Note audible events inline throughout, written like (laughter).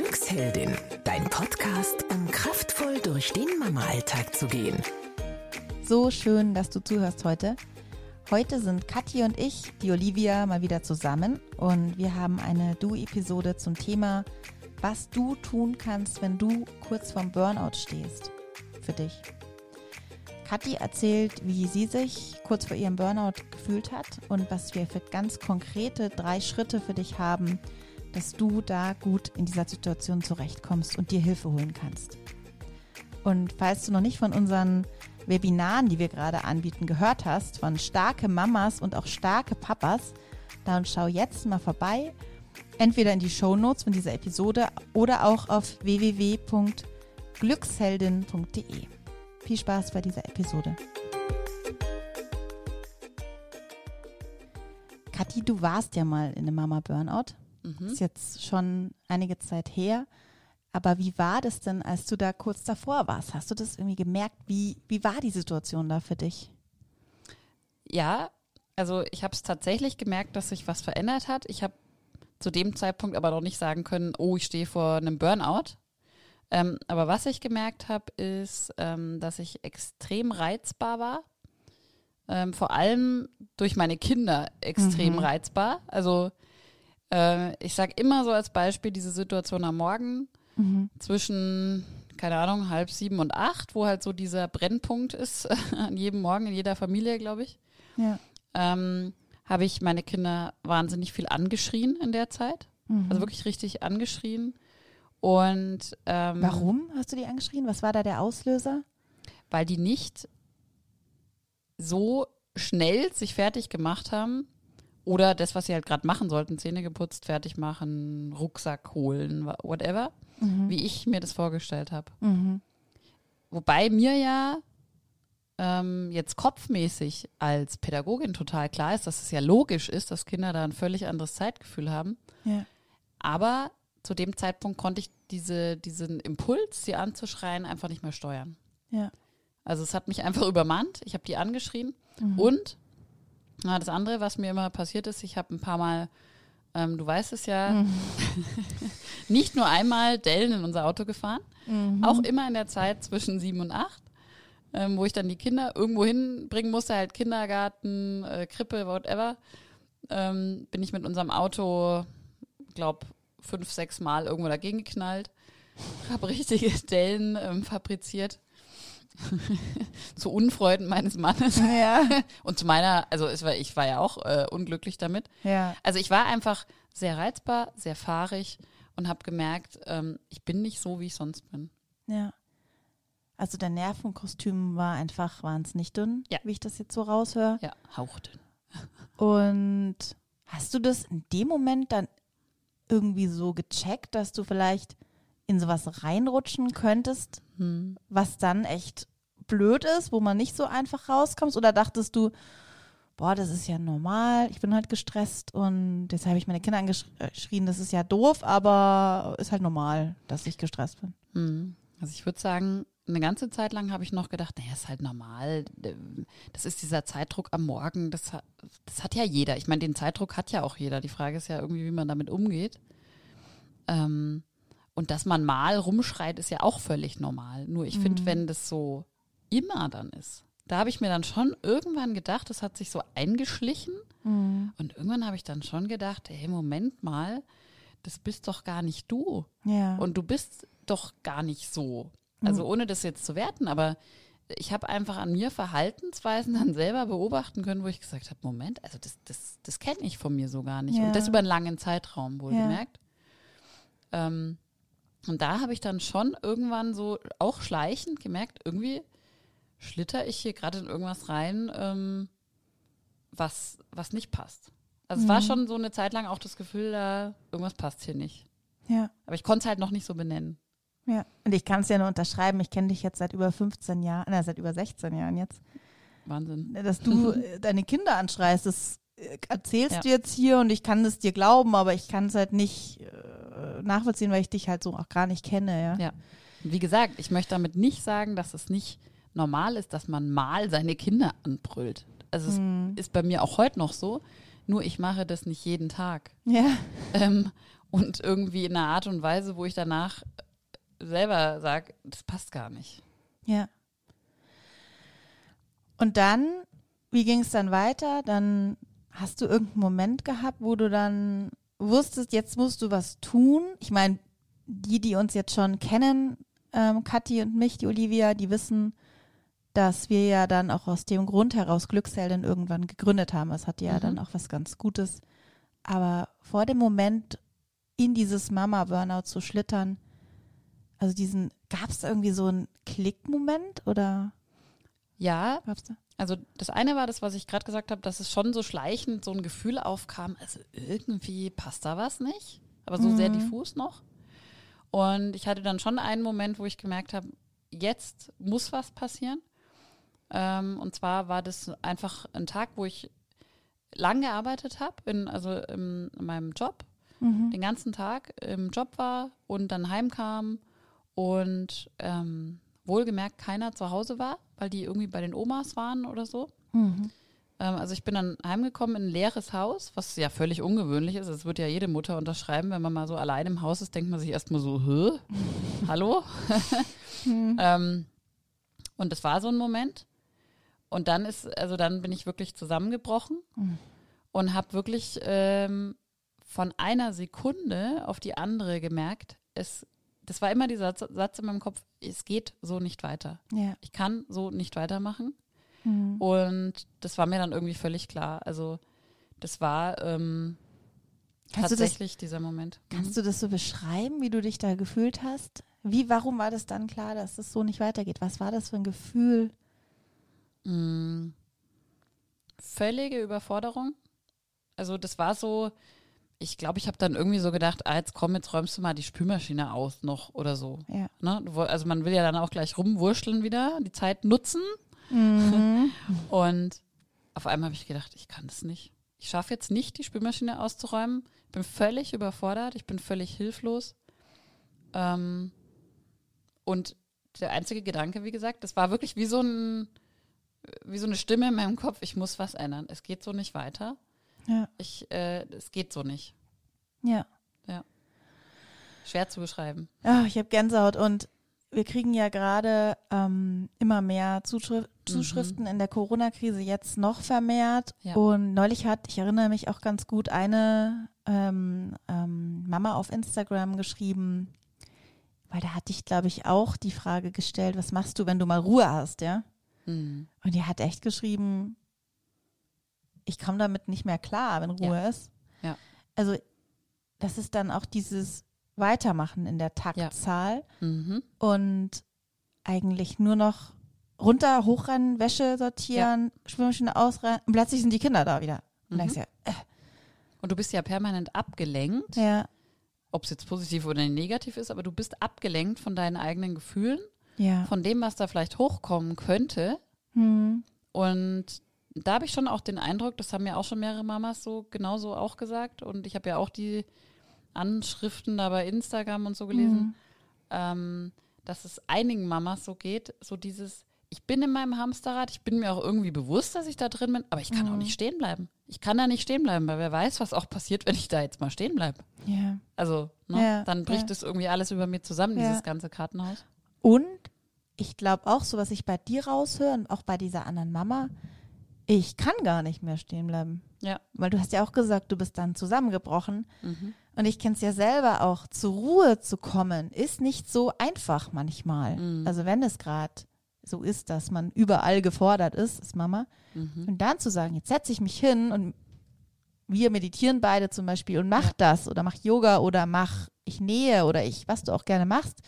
Glücksheldin, dein Podcast, um kraftvoll durch den Mama-Alltag zu gehen. So schön, dass du zuhörst heute. Heute sind Kathi und ich, die Olivia, mal wieder zusammen und wir haben eine Du-Episode zum Thema, was du tun kannst, wenn du kurz vorm Burnout stehst. Für dich. Kathi erzählt, wie sie sich kurz vor ihrem Burnout gefühlt hat und was wir für ganz konkrete drei Schritte für dich haben, dass du da gut in dieser Situation zurechtkommst und dir Hilfe holen kannst. Und falls du noch nicht von unseren Webinaren, die wir gerade anbieten, gehört hast, von starke Mamas und auch starke Papas, dann schau jetzt mal vorbei, entweder in die Show Notes von dieser Episode oder auch auf www.glücksheldin.de. Viel Spaß bei dieser Episode. Kathi, du warst ja mal in einem Mama Burnout. Mhm. Ist jetzt schon einige Zeit her. Aber wie war das denn, als du da kurz davor warst? Hast du das irgendwie gemerkt? Wie, wie war die Situation da für dich? Ja, also ich habe es tatsächlich gemerkt, dass sich was verändert hat. Ich habe zu dem Zeitpunkt aber noch nicht sagen können, oh, ich stehe vor einem Burnout. Ähm, aber was ich gemerkt habe, ist, ähm, dass ich extrem reizbar war. Ähm, vor allem durch meine Kinder extrem mhm. reizbar. Also äh, ich sage immer so als Beispiel diese Situation am Morgen mhm. zwischen, keine Ahnung, halb sieben und acht, wo halt so dieser Brennpunkt ist (laughs) an jedem Morgen, in jeder Familie, glaube ich. Ja. Ähm, habe ich meine Kinder wahnsinnig viel angeschrien in der Zeit. Mhm. Also wirklich richtig angeschrien. Und ähm, warum hast du die angeschrien? Was war da der Auslöser? Weil die nicht so schnell sich fertig gemacht haben, oder das, was sie halt gerade machen sollten, Zähne geputzt, fertig machen, Rucksack holen, whatever, mhm. wie ich mir das vorgestellt habe. Mhm. Wobei mir ja ähm, jetzt kopfmäßig als Pädagogin total klar ist, dass es ja logisch ist, dass Kinder da ein völlig anderes Zeitgefühl haben. Ja. Aber zu dem Zeitpunkt konnte ich diese, diesen Impuls, sie anzuschreien, einfach nicht mehr steuern. Ja. Also es hat mich einfach übermannt. Ich habe die angeschrien mhm. und na, das andere, was mir immer passiert ist, ich habe ein paar Mal, ähm, du weißt es ja, mhm. (laughs) nicht nur einmal Dellen in unser Auto gefahren, mhm. auch immer in der Zeit zwischen sieben und acht, ähm, wo ich dann die Kinder irgendwo hinbringen musste, halt Kindergarten, äh, Krippe, whatever, ähm, bin ich mit unserem Auto, glaub, fünf, sechs Mal irgendwo dagegen geknallt, habe (laughs) richtige Dellen ähm, fabriziert. (laughs) zu Unfreuden meines Mannes. Ja. (laughs) Und zu meiner, also es war, ich war ja auch äh, unglücklich damit. Ja. Also ich war einfach sehr reizbar, sehr fahrig und habe gemerkt, ähm, ich bin nicht so, wie ich sonst bin. Ja. Also dein Nervenkostüm war einfach wahnsinnig dünn, ja. wie ich das jetzt so raushöre. Ja, hauchdünn. (laughs) Und hast du das in dem Moment dann irgendwie so gecheckt, dass du vielleicht in sowas reinrutschen könntest, hm. was dann echt blöd ist, wo man nicht so einfach rauskommt? Oder dachtest du, boah, das ist ja normal, ich bin halt gestresst und jetzt habe ich meine Kinder angeschrien, das ist ja doof, aber ist halt normal, dass ich gestresst bin. Hm. Also ich würde sagen, eine ganze Zeit lang habe ich noch gedacht, naja, ist halt normal. Das ist dieser Zeitdruck am Morgen, das, das hat ja jeder. Ich meine, den Zeitdruck hat ja auch jeder. Die Frage ist ja irgendwie, wie man damit umgeht. Ähm, und dass man mal rumschreit, ist ja auch völlig normal. Nur ich mhm. finde, wenn das so immer dann ist, da habe ich mir dann schon irgendwann gedacht, das hat sich so eingeschlichen. Mhm. Und irgendwann habe ich dann schon gedacht, hey, Moment mal, das bist doch gar nicht du. Ja. Und du bist doch gar nicht so. Also mhm. ohne das jetzt zu werten, aber ich habe einfach an mir Verhaltensweisen (laughs) dann selber beobachten können, wo ich gesagt habe, Moment, also das, das, das kenne ich von mir so gar nicht. Ja. Und das über einen langen Zeitraum, wohlgemerkt. Ja. Ähm, und da habe ich dann schon irgendwann so auch schleichend gemerkt, irgendwie schlitter ich hier gerade in irgendwas rein, ähm, was, was nicht passt. Also mhm. es war mhm. schon so eine Zeit lang auch das Gefühl, da irgendwas passt hier nicht. Ja. Aber ich konnte es halt noch nicht so benennen. Ja, und ich kann es ja nur unterschreiben. Ich kenne dich jetzt seit über 15 Jahren, na, seit über 16 Jahren jetzt. Wahnsinn. Dass du (laughs) äh, deine Kinder anschreist, das äh, erzählst ja. du jetzt hier und ich kann es dir glauben, aber ich kann es halt nicht äh, nachvollziehen, weil ich dich halt so auch gar nicht kenne, ja. Ja. Wie gesagt, ich möchte damit nicht sagen, dass es nicht normal ist, dass man mal seine Kinder anbrüllt. Also hm. es ist bei mir auch heute noch so, nur ich mache das nicht jeden Tag. Ja. Ähm, und irgendwie in einer Art und Weise, wo ich danach selber sage, das passt gar nicht. Ja. Und dann, wie ging es dann weiter? Dann hast du irgendeinen Moment gehabt, wo du dann wusstest, jetzt musst du was tun. Ich meine, die, die uns jetzt schon kennen, ähm, Kathi und mich, die Olivia, die wissen, dass wir ja dann auch aus dem Grund heraus Glücksheldin irgendwann gegründet haben. Es hat ja Mhm. dann auch was ganz Gutes. Aber vor dem Moment, in dieses Mama-Burnout zu schlittern, also diesen, gab es irgendwie so einen Klickmoment oder Ja, gab's da? Also das eine war das, was ich gerade gesagt habe, dass es schon so schleichend so ein Gefühl aufkam, also irgendwie passt da was nicht, aber so sehr Mhm. diffus noch. Und ich hatte dann schon einen Moment, wo ich gemerkt habe, jetzt muss was passieren. Ähm, und zwar war das einfach ein Tag, wo ich lang gearbeitet habe, in, also in, in meinem Job, Mhm. den ganzen Tag im Job war und dann heimkam und ähm, wohlgemerkt keiner zu Hause war, weil die irgendwie bei den Omas waren oder so. Mhm. Ähm, also ich bin dann heimgekommen in ein leeres Haus, was ja völlig ungewöhnlich ist. Das wird ja jede Mutter unterschreiben, wenn man mal so allein im Haus ist, denkt man sich erstmal so, Hä? (laughs) Hallo? (laughs) ähm, und das war so ein Moment. Und dann ist, also dann bin ich wirklich zusammengebrochen Mhm. und habe wirklich ähm, von einer Sekunde auf die andere gemerkt, es, das war immer dieser Satz in meinem Kopf, es geht so nicht weiter. Ja. Ich kann so nicht weitermachen. Mhm. Und das war mir dann irgendwie völlig klar. Also das war ähm, du das- tatsächlich dieser Moment. Kannst du das so beschreiben, wie du dich da gefühlt hast? Wie, warum war das dann klar, dass es so nicht weitergeht? Was war das für ein Gefühl? Mm, völlige Überforderung. Also das war so, ich glaube, ich habe dann irgendwie so gedacht, ah, jetzt komm, jetzt räumst du mal die Spülmaschine aus noch oder so. Ja. Ne? Also man will ja dann auch gleich rumwurschteln wieder, die Zeit nutzen. Mhm. (laughs) Und auf einmal habe ich gedacht, ich kann das nicht. Ich schaffe jetzt nicht, die Spülmaschine auszuräumen. Ich bin völlig überfordert, ich bin völlig hilflos. Ähm, und der einzige Gedanke, wie gesagt, das war wirklich wie so ein, wie so eine Stimme in meinem Kopf, ich muss was ändern. Es geht so nicht weiter. Ja. Ich, äh, es geht so nicht. Ja. Schwer zu beschreiben. Ah, ich habe Gänsehaut und wir kriegen ja gerade ähm, immer mehr Zuschrif Zuschriften in der Corona-Krise, jetzt noch vermehrt. Ja. Und neulich hat, ich erinnere mich auch ganz gut, eine ähm, ähm, Mama auf Instagram geschrieben, weil da hatte ich, glaube ich, auch die Frage gestellt, was machst du, wenn du mal Ruhe hast, ja? Mhm. Und die hat echt geschrieben, ich komme damit nicht mehr klar, wenn Ruhe ist. Ja. Also das ist dann auch dieses Weitermachen in der Taktzahl Mhm. und eigentlich nur noch runter, hochrennen, Wäsche sortieren, Spülmaschine ausrennen und plötzlich sind die Kinder da wieder. Und Mhm. ja, Und du bist ja permanent abgelenkt. ja, ob es jetzt positiv oder negativ ist, aber du bist abgelenkt von deinen eigenen Gefühlen, ja. von dem, was da vielleicht hochkommen könnte. Hm, Und da habe ich schon auch den Eindruck, das haben ja auch schon mehrere Mamas so genauso auch gesagt. Und ich habe ja auch die Anschriften da bei Instagram und so gelesen, ähm, dass es einigen Mamas so geht, so dieses, ich bin in meinem Hamsterrad, ich bin mir auch irgendwie bewusst, dass ich da drin bin, aber ich kann auch nicht stehen bleiben. Ich kann da nicht stehen bleiben, weil wer weiß, was auch passiert, wenn ich da jetzt mal stehen bleibe. ja. Also, ne, Ja, dann bricht ja. es irgendwie alles über mir zusammen, dieses ganze Kartenhaus. Und ich glaube auch, so was ich bei dir raushöre und auch bei dieser anderen Mama, ich kann gar nicht mehr stehen bleiben. Ja. Weil du hast ja auch gesagt, du bist dann zusammengebrochen. Mhm. Und ich kenne es ja selber auch, zur Ruhe zu kommen, ist nicht so einfach manchmal. Mhm. Also wenn es gerade so ist, dass man überall gefordert ist, ist Mama. Mhm. Und dann zu sagen, jetzt setze ich mich hin und wir meditieren beide zum Beispiel und mach Ja. das oder mach Yoga oder mach ich nähe oder ich, was du auch gerne machst.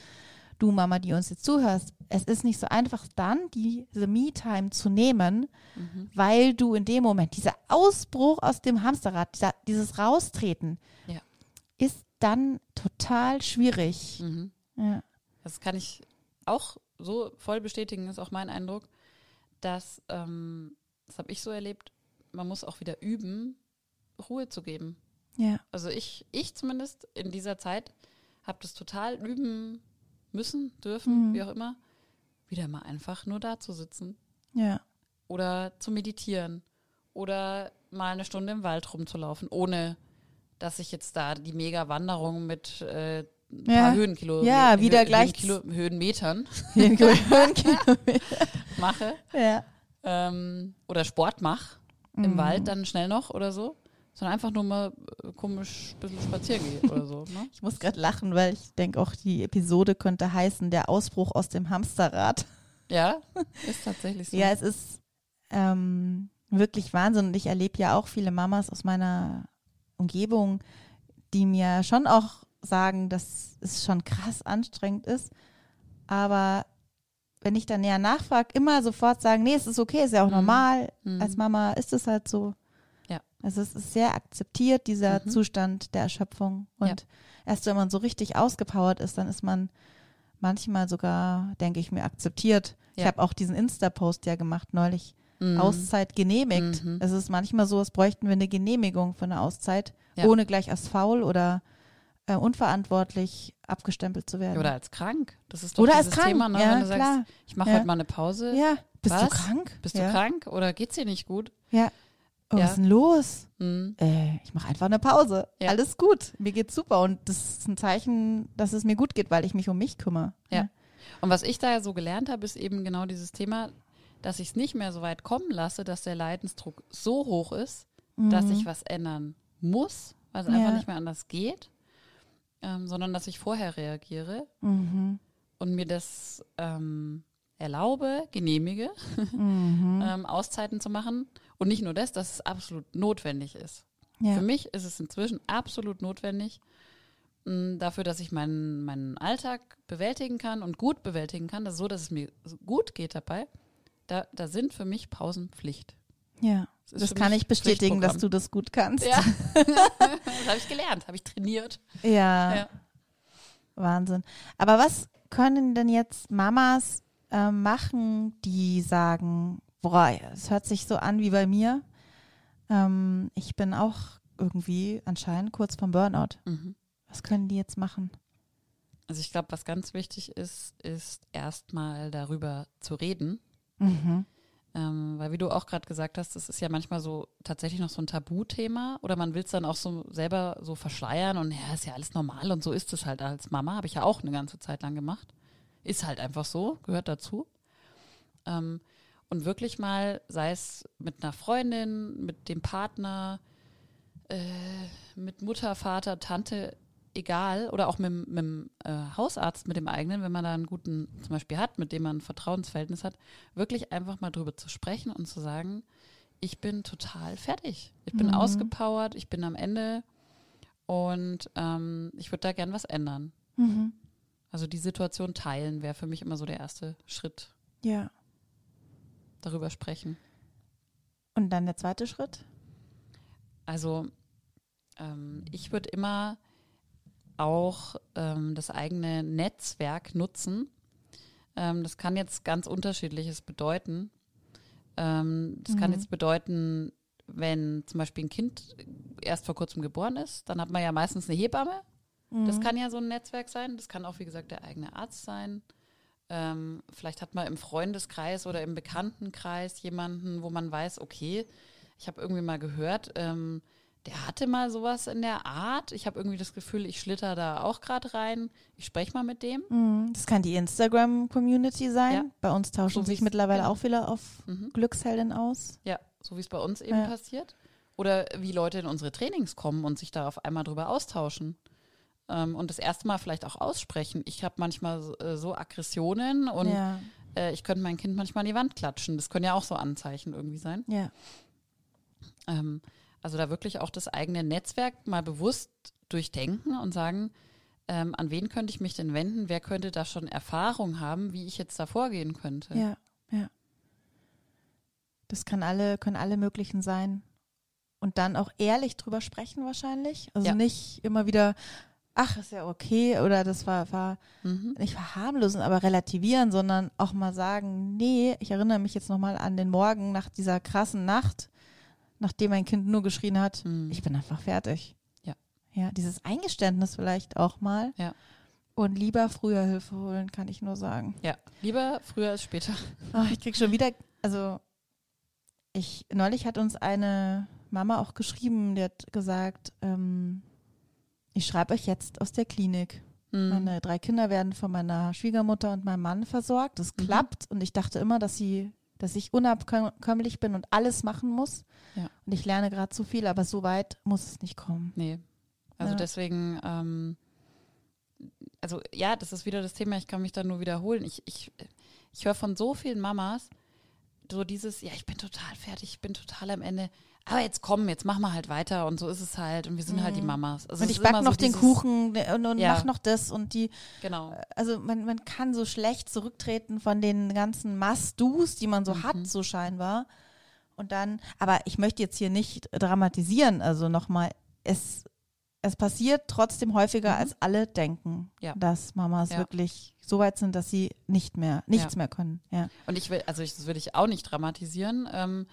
Du Mama, die uns jetzt zuhörst, es ist nicht so einfach dann diese Me-Time zu nehmen, Mhm. weil du in dem Moment, dieser Ausbruch aus dem Hamsterrad, dieser, dieses Raustreten, Ja. ist dann total schwierig. Mhm. Ja. Das kann ich auch so voll bestätigen, ist auch mein Eindruck, dass, ähm, das habe ich so erlebt, man muss auch wieder üben, Ruhe zu geben. Ja. Also ich, ich zumindest in dieser Zeit habe das total üben müssen, dürfen, Mhm. wie auch immer, wieder mal einfach nur da zu sitzen Ja. oder zu meditieren oder mal eine Stunde im Wald rumzulaufen, ohne dass ich jetzt da die Mega-Wanderung mit äh, ein Ja. paar Höhenkilo, Ja, wieder Hö gleich- Höhenkilo, Höhenmetern (laughs) (laughs) mache ja. ähm, oder Sport mache Mhm. im Wald dann schnell noch oder so, sondern einfach nur mal äh, komisch ein bisschen spazieren gehe oder so. Ne? (laughs) Ich muss gerade lachen, weil ich denke auch, die Episode könnte heißen, der Ausbruch aus dem Hamsterrad. Ja, (laughs) ist tatsächlich so. Ja, es ist ähm, wirklich Wahnsinn. Und ich erlebe ja auch viele Mamas aus meiner Umgebung, die mir schon auch sagen, dass es schon krass anstrengend ist. Aber wenn ich dann näher nachfrage, immer sofort sagen, nee, es ist okay, ist ja auch Mhm. normal. Mhm. Als Mama ist es halt so. Also es ist sehr akzeptiert, dieser Mhm. Zustand der Erschöpfung. Und Ja. erst wenn man so richtig ausgepowert ist, dann ist man manchmal sogar, denke ich mir, akzeptiert. Ich Ja. habe auch diesen Insta-Post ja gemacht neulich. Mhm. Auszeit genehmigt. Mhm. Es ist manchmal so, als bräuchten wir eine Genehmigung für eine Auszeit, Ja. ohne gleich als faul oder äh, unverantwortlich abgestempelt zu werden. Oder als krank. Das ist doch Oder als dieses krank. Thema, ne? ja, wenn du sagst, klar. ich mache heute mal eine Pause. Ja, bist du Was? krank? Bist ja. du krank oder geht's dir nicht gut? Ja. Oh, Ja. was ist denn los? Mhm. Äh, ich mache einfach eine Pause. Ja. Alles gut. Mir geht's super und das ist ein Zeichen, dass es mir gut geht, weil ich mich um mich kümmere. Ja. Und was ich da ja so gelernt habe, ist eben genau dieses Thema, dass ich es nicht mehr so weit kommen lasse, dass der Leidensdruck so hoch ist, dass ich was ändern muss, weil es Mhm. Ja. einfach nicht mehr anders geht, ähm, sondern dass ich vorher reagiere Mhm. und mir das ähm, erlaube, genehmige, (laughs) Mhm. ähm, Auszeiten zu machen. Und nicht nur das, dass es absolut notwendig ist. Ja. Für mich ist es inzwischen absolut notwendig, mh, dafür, dass ich meinen, meinen Alltag bewältigen kann und gut bewältigen kann, das ist so, dass es mir gut geht dabei. Da, da sind für mich Pausen Pflicht. ja. Das Das kann ich bestätigen, dass du das gut kannst. Ja, (laughs) das habe ich gelernt, habe ich trainiert. ja. Ja. Wahnsinn. Aber was können denn jetzt Mamas äh, machen, die sagen, boah, es hört sich so an wie bei mir. Ähm, ich bin auch irgendwie anscheinend kurz vom Burnout. Mhm. Was können die jetzt machen? Also ich glaube, was ganz wichtig ist, ist erstmal darüber zu reden. Mhm. Ähm, weil wie du auch gerade gesagt hast, das ist ja manchmal so tatsächlich noch so ein Tabuthema oder man will es dann auch so selber so verschleiern und ja, ist ja alles normal und so ist es halt als Mama, habe ich ja auch eine ganze Zeit lang gemacht. Ist halt einfach so, gehört dazu. Ähm, und wirklich mal, sei es mit einer Freundin, mit dem Partner, äh, mit Mutter, Vater, Tante, egal, oder auch mit, dem- mit dem äh, Hausarzt, mit dem eigenen, wenn man da einen guten zum Beispiel hat, mit dem man ein Vertrauensverhältnis hat, wirklich einfach mal drüber zu sprechen und zu sagen, ich bin total fertig. Ich bin Mhm. ausgepowert, ich bin am Ende und ähm, ich würde da gern was ändern. Mhm. Also die Situation teilen wäre für mich immer so der erste Schritt. Ja. Darüber sprechen. Und dann der zweite Schritt? Also ähm, ich würde immer auch ähm, das eigene Netzwerk nutzen. Ähm, das kann jetzt ganz unterschiedliches bedeuten. Ähm, das kann Mhm. jetzt bedeuten, wenn zum Beispiel ein Kind erst vor kurzem geboren ist, dann hat man ja meistens eine Hebamme. Das Mhm. kann ja so ein Netzwerk sein. Das kann auch, wie gesagt, der eigene Arzt sein. Ähm, vielleicht hat man im Freundeskreis oder im Bekanntenkreis jemanden, wo man weiß, okay, ich habe irgendwie mal gehört, ähm, der hatte mal sowas in der Art. Ich habe irgendwie das Gefühl, ich schlitter da auch gerade rein. Ich spreche mal mit dem. Mhm. Das kann die Instagram-Community sein. Ja. Bei uns tauschen So sich mittlerweile genau. auch viele auf Mhm. Glücksheldin aus. Ja, so wie es bei uns eben Ja. passiert. Oder wie Leute in unsere Trainings kommen und sich da auf einmal drüber austauschen. Ähm, und das erste Mal vielleicht auch aussprechen. Ich habe manchmal so- äh, so Aggressionen und ja. äh, ich könnte mein Kind manchmal an die Wand klatschen. Das können ja auch so Anzeichen irgendwie sein. Ja. Ähm, also da wirklich auch das eigene Netzwerk mal bewusst durchdenken und sagen, ähm, an wen könnte ich mich denn wenden? Wer könnte da schon Erfahrung haben, wie ich jetzt da vorgehen könnte? Ja, ja. Das kann alle, können alle möglichen sein. Und dann auch ehrlich drüber sprechen wahrscheinlich. Also Ja. nicht immer wieder, ach, ist ja okay oder das war, war Mhm. nicht verharmlosen, aber relativieren, sondern auch mal sagen, nee, ich erinnere mich jetzt nochmal an den Morgen nach dieser krassen Nacht, nachdem mein Kind nur geschrien hat, Mhm. ich bin einfach fertig. Ja. Ja, dieses Eingeständnis vielleicht auch mal. Ja. Und lieber früher Hilfe holen, kann ich nur sagen. Ja, lieber früher als später. Ach, (laughs) ich krieg schon wieder, also ich, neulich hat uns eine Mama auch geschrieben, die hat gesagt, ähm, ich schreibe euch jetzt aus der Klinik. Mhm. Meine drei Kinder werden von meiner Schwiegermutter und meinem Mann versorgt. Das Mhm. klappt und ich dachte immer, dass sie, dass ich unabkömmlich bin und alles machen muss. Ja. Und ich lerne gerade zu viel, aber so weit muss es nicht kommen. Nee. Also Ja. deswegen, ähm, also ja, das ist wieder das Thema, ich kann mich da nur wiederholen. Ich, ich, ich höre von so vielen Mamas so dieses, ja, ich bin total fertig, ich bin total am Ende. Aber jetzt komm, jetzt machen wir halt weiter und so ist es halt und wir sind halt die Mamas. Also und ich ist immer back so noch den Kuchen und, und Ja. mach noch das und die, Genau. also man, man kann so schlecht zurücktreten von den ganzen Must-Dos, die man so Mhm. hat, so scheinbar. Und dann, aber ich möchte jetzt hier nicht dramatisieren, also nochmal, es, es passiert trotzdem häufiger, als alle denken, Mhm. Ja. dass Mamas Ja. wirklich so weit sind, dass sie nicht mehr, nichts mehr können. Ja. Und ich will, also ich, das will ich auch nicht dramatisieren. Ähm,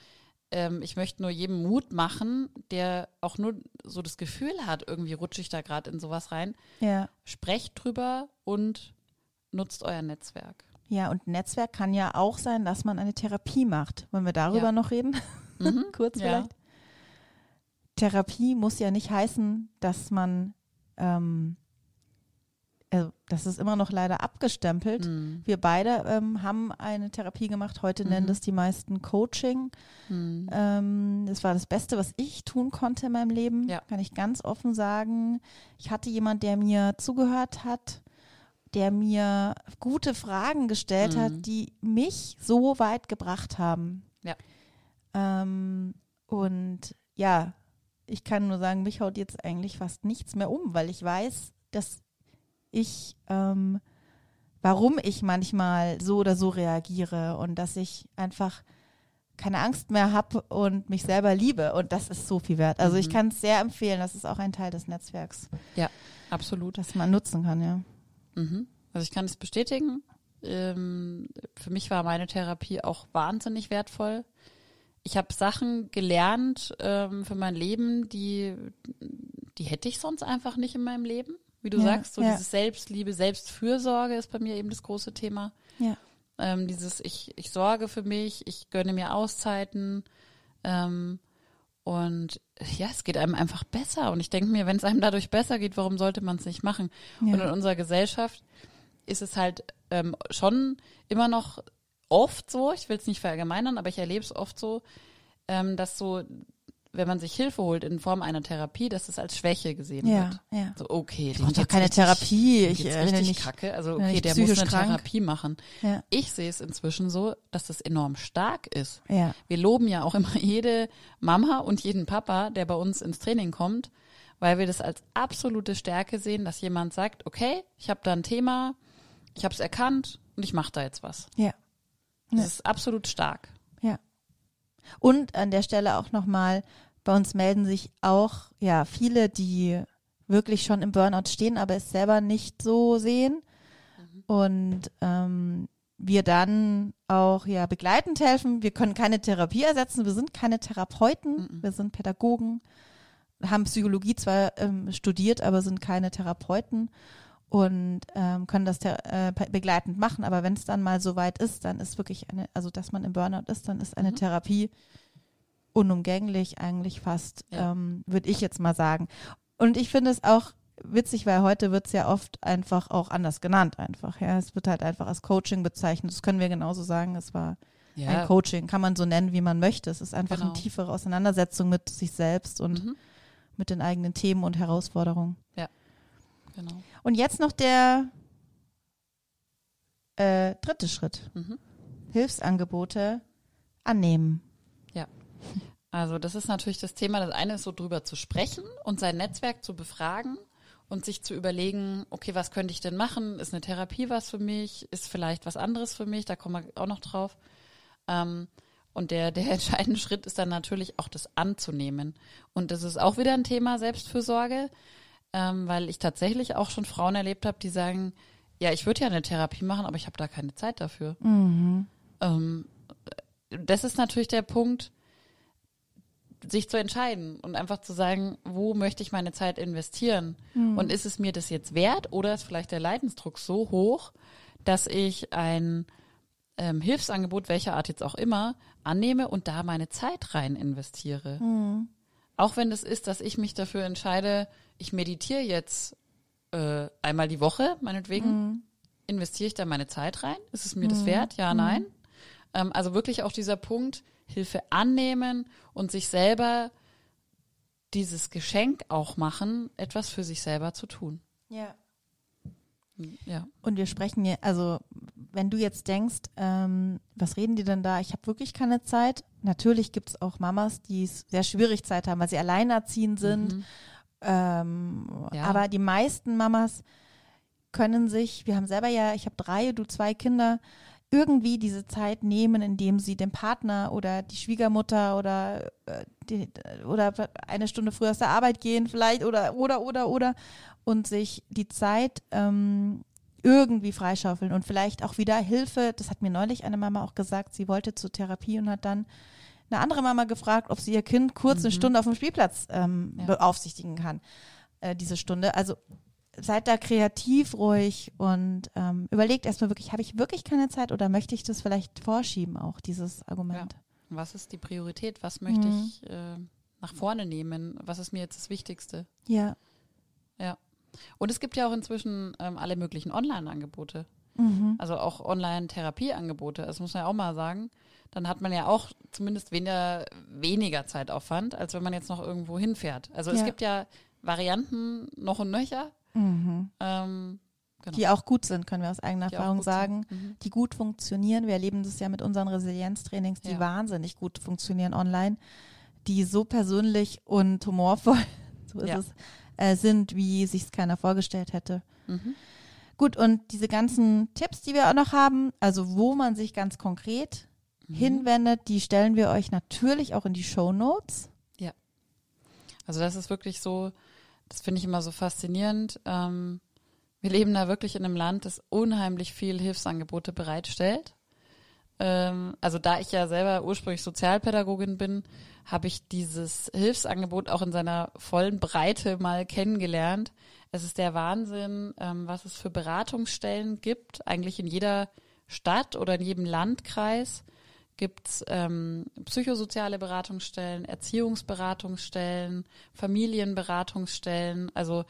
ähm, ich möchte nur jedem Mut machen, der auch nur so das Gefühl hat, irgendwie rutsche ich da gerade in sowas rein. ja. Sprecht drüber und nutzt euer Netzwerk. Ja, und Netzwerk kann ja auch sein, dass man eine Therapie macht. Wollen wir darüber Ja. noch reden? (laughs) Mhm. Kurz Ja. vielleicht. Therapie muss ja nicht heißen, dass man, ähm, also das ist immer noch leider abgestempelt. Mhm. Wir beide ähm, haben eine Therapie gemacht. Heute nennen Mhm. das die meisten Coaching. Mhm. Ähm, das war das Beste, was ich tun konnte in meinem Leben. Ja. Kann ich ganz offen sagen. Ich hatte jemand, der mir zugehört hat, der mir gute Fragen gestellt Mhm. hat, die mich so weit gebracht haben. Ja. Ähm, und ja, ich kann nur sagen, mich haut jetzt eigentlich fast nichts mehr um, weil ich weiß, dass ich, ähm, warum ich manchmal so oder so reagiere und dass ich einfach keine Angst mehr habe und mich selber liebe. Und das ist so viel wert. Also ich Mhm. kann es sehr empfehlen. Das ist auch ein Teil des Netzwerks, Absolut. das man nutzen kann, ja. Mhm. Also ich kann es bestätigen. Ähm, für mich war meine Therapie auch wahnsinnig wertvoll. Ich habe Sachen gelernt ähm, für mein Leben, die, die hätte ich sonst einfach nicht in meinem Leben. Wie du Ja, sagst, so ja. dieses Selbstliebe, Selbstfürsorge ist bei mir eben das große Thema. Ja. Ähm, dieses ich, ich sorge für mich, ich gönne mir Auszeiten. Ähm, und ja, es geht einem einfach besser. Und ich denke mir, wenn es einem dadurch besser geht, warum sollte man es nicht machen? Ja. Und in unserer Gesellschaft ist es halt ähm, schon immer noch oft so, ich will es nicht verallgemeinern, aber ich erlebe es oft so, ähm, dass so, wenn man sich Hilfe holt in Form einer Therapie, dass es als Schwäche gesehen Ja, wird. ja. So, okay, Ich brauche keine richtig- Therapie. Ich äh, richtig nicht. kacke. Also okay, der muss eine krank. Therapie machen. Ja. Ich sehe es inzwischen so, dass das enorm stark ist. Ja. Wir loben ja auch immer (laughs) jede Mama und jeden Papa, der bei uns ins Training kommt, weil wir das als absolute Stärke sehen, dass jemand sagt, okay, ich habe da ein Thema, ich habe es erkannt und ich mache da jetzt was. Ja. Das Ja. ist absolut stark. Und an der Stelle auch nochmal, bei uns melden sich auch ja viele, die wirklich schon im Burnout stehen, aber es selber nicht so sehen. Und ähm, wir dann auch ja begleitend helfen. Wir können keine Therapie ersetzen, wir sind keine Therapeuten, Mhm. wir sind Pädagogen, haben Psychologie zwar ähm, studiert, aber sind keine Therapeuten und ähm, können das äh, begleitend machen. Aber wenn es dann mal so weit ist, dann ist wirklich eine, also dass man im Burnout ist, dann ist eine Mhm. Therapie unumgänglich eigentlich fast, Ja. ähm, würde ich jetzt mal sagen. Und ich finde es auch witzig, weil heute wird es ja oft einfach auch anders genannt einfach. Ja, es wird halt einfach als Coaching bezeichnet. Das können wir genauso sagen. Es war ein Coaching, kann man so nennen, wie man möchte. Es ist einfach Genau. eine tiefere Auseinandersetzung mit sich selbst und Mhm. mit den eigenen Themen und Herausforderungen. Genau. Und jetzt noch der äh, dritte Schritt. Mhm. Hilfsangebote annehmen. Also das ist natürlich das Thema. Das eine ist so drüber zu sprechen und sein Netzwerk zu befragen und sich zu überlegen, okay, was könnte ich denn machen? Ist eine Therapie was für mich? Ist vielleicht was anderes für mich? Da kommen wir auch noch drauf. Ähm, und der, der (laughs) entscheidende Schritt ist dann natürlich auch das anzunehmen. Und das ist auch wieder ein Thema Selbstfürsorge, ähm, weil ich tatsächlich auch schon Frauen erlebt habe, die sagen, ja, ich würde ja eine Therapie machen, aber ich habe da keine Zeit dafür. Mhm. Ähm, das ist natürlich der Punkt, sich zu entscheiden und einfach zu sagen, wo möchte ich meine Zeit investieren? Und ist es mir das jetzt wert oder ist vielleicht der Leidensdruck so hoch, dass ich ein ähm, Hilfsangebot, welcher Art jetzt auch immer, annehme und da meine Zeit rein investiere? Mhm. Auch wenn das ist, dass ich mich dafür entscheide, ich meditiere jetzt äh, einmal die Woche, meinetwegen, Mhm. investiere ich da meine Zeit rein? Ist es mir das wert? Ja, nein. Ähm, also wirklich auch dieser Punkt, Hilfe annehmen und sich selber dieses Geschenk auch machen, etwas für sich selber zu tun. Ja. Ja. Und wir sprechen hier, also wenn du jetzt denkst, ähm, was reden die denn da? Ich habe wirklich keine Zeit. Natürlich gibt es auch Mamas, die es sehr schwierig Zeit haben, weil sie alleinerziehend sind. Mhm. Ähm, Ja. Aber die meisten Mamas können sich, wir haben selber ja, ich habe drei, du zwei Kinder, irgendwie diese Zeit nehmen, indem sie dem Partner oder die Schwiegermutter oder äh, die, oder eine Stunde früher aus der Arbeit gehen vielleicht oder oder oder oder und sich die Zeit ähm, irgendwie freischaufeln und vielleicht auch wieder Hilfe. Das hat mir neulich eine Mama auch gesagt. Sie wollte zur Therapie und hat dann eine andere Mama gefragt, ob sie ihr Kind kurz eine Stunde auf dem Spielplatz ähm, Ja. beaufsichtigen kann. Äh, diese Stunde. Also seid da kreativ ruhig und ähm, überlegt erstmal wirklich, habe ich wirklich keine Zeit oder möchte ich das vielleicht vorschieben auch, dieses Argument. Was ist die Priorität? Was möchte Mhm. ich äh, nach vorne nehmen? Was ist mir jetzt das Wichtigste? Ja. Ja. Und es gibt ja auch inzwischen ähm, alle möglichen Online-Angebote. Mhm. Also auch Online-Therapieangebote. Das muss man ja auch mal sagen. Dann hat man ja auch zumindest weniger, weniger Zeitaufwand, als wenn man jetzt noch irgendwo hinfährt. Also es Ja. gibt ja Varianten noch und nöcher. Mhm. Ähm, genau. Die auch gut sind, können wir aus eigener Die Erfahrung sagen. Mhm. Die gut funktionieren. Wir erleben das ja mit unseren Resilienztrainings, die Ja. wahnsinnig gut funktionieren online, die so persönlich und humorvoll, (laughs) so ist Ja. es, äh, sind, wie sich es keiner vorgestellt hätte. Mhm. Gut, und diese ganzen Tipps, die wir auch noch haben, also wo man sich ganz konkret Mhm. hinwendet, die stellen wir euch natürlich auch in die Show Notes. Also das ist wirklich so, das finde ich immer so faszinierend. Ähm, wir leben da wirklich in einem Land, das unheimlich viel Hilfsangebote bereitstellt. Ähm, also da ich ja selber ursprünglich Sozialpädagogin bin, habe ich dieses Hilfsangebot auch in seiner vollen Breite mal kennengelernt. Es ist der Wahnsinn, ähm, was es für Beratungsstellen gibt, eigentlich in jeder Stadt oder in jedem Landkreis gibt's ähm, psychosoziale Beratungsstellen, Erziehungsberatungsstellen, Familienberatungsstellen. Also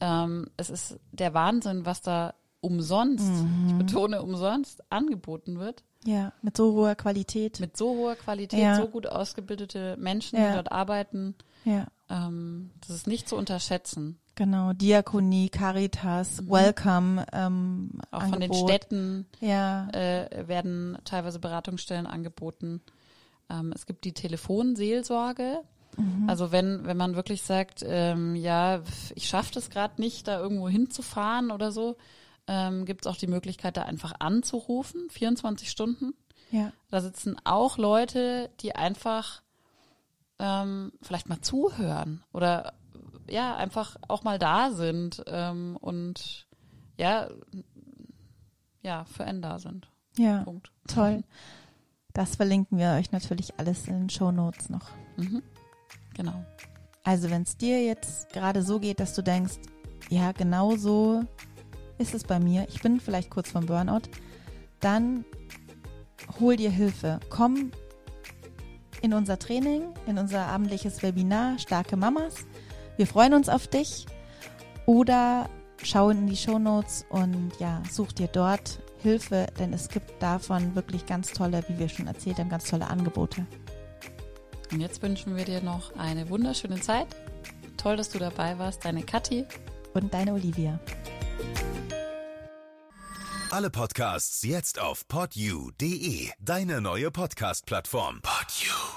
ähm, es ist der Wahnsinn, was da umsonst, ich betone umsonst, angeboten wird. Ja, mit so hoher Qualität. Mit so hoher Qualität, Ja. so gut ausgebildete Menschen, Ja. die dort arbeiten. Ja, Ähm, das ist nicht zu unterschätzen. genau. Diakonie, Caritas, Welcome, ähm, Mhm. Auch von den Angebot. Städten Ja, äh, werden teilweise Beratungsstellen angeboten. Ähm, es gibt die Telefonseelsorge. Also wenn, wenn man wirklich sagt, ähm, ja, ich schaffe das gerade nicht, da irgendwo hinzufahren oder so, ähm, gibt es auch die Möglichkeit, da einfach anzurufen, 24 Stunden. ja, Da sitzen auch Leute, die einfach ähm, vielleicht mal zuhören oder ja, einfach auch mal da sind ähm, und ja, ja, für einen da sind. ja, Punkt. toll. Das verlinken wir euch natürlich alles in den Show Notes noch. Mhm. Genau. Also wenn es dir jetzt gerade so geht, dass du denkst, ja, genau so ist es bei mir, ich bin vielleicht kurz vom Burnout, dann hol dir Hilfe. Komm in unser Training, in unser abendliches Webinar Starke Mamas. Wir freuen uns auf dich. Oder schau in die Shownotes und ja, such dir dort Hilfe, denn es gibt davon wirklich ganz tolle, wie wir schon erzählt haben, ganz tolle Angebote. Und jetzt wünschen wir dir noch eine wunderschöne Zeit. Toll, dass du dabei warst. Deine Kathi. Und deine Olivia. Alle Podcasts jetzt auf podyou.de, deine neue Podcast-Plattform. Podyou.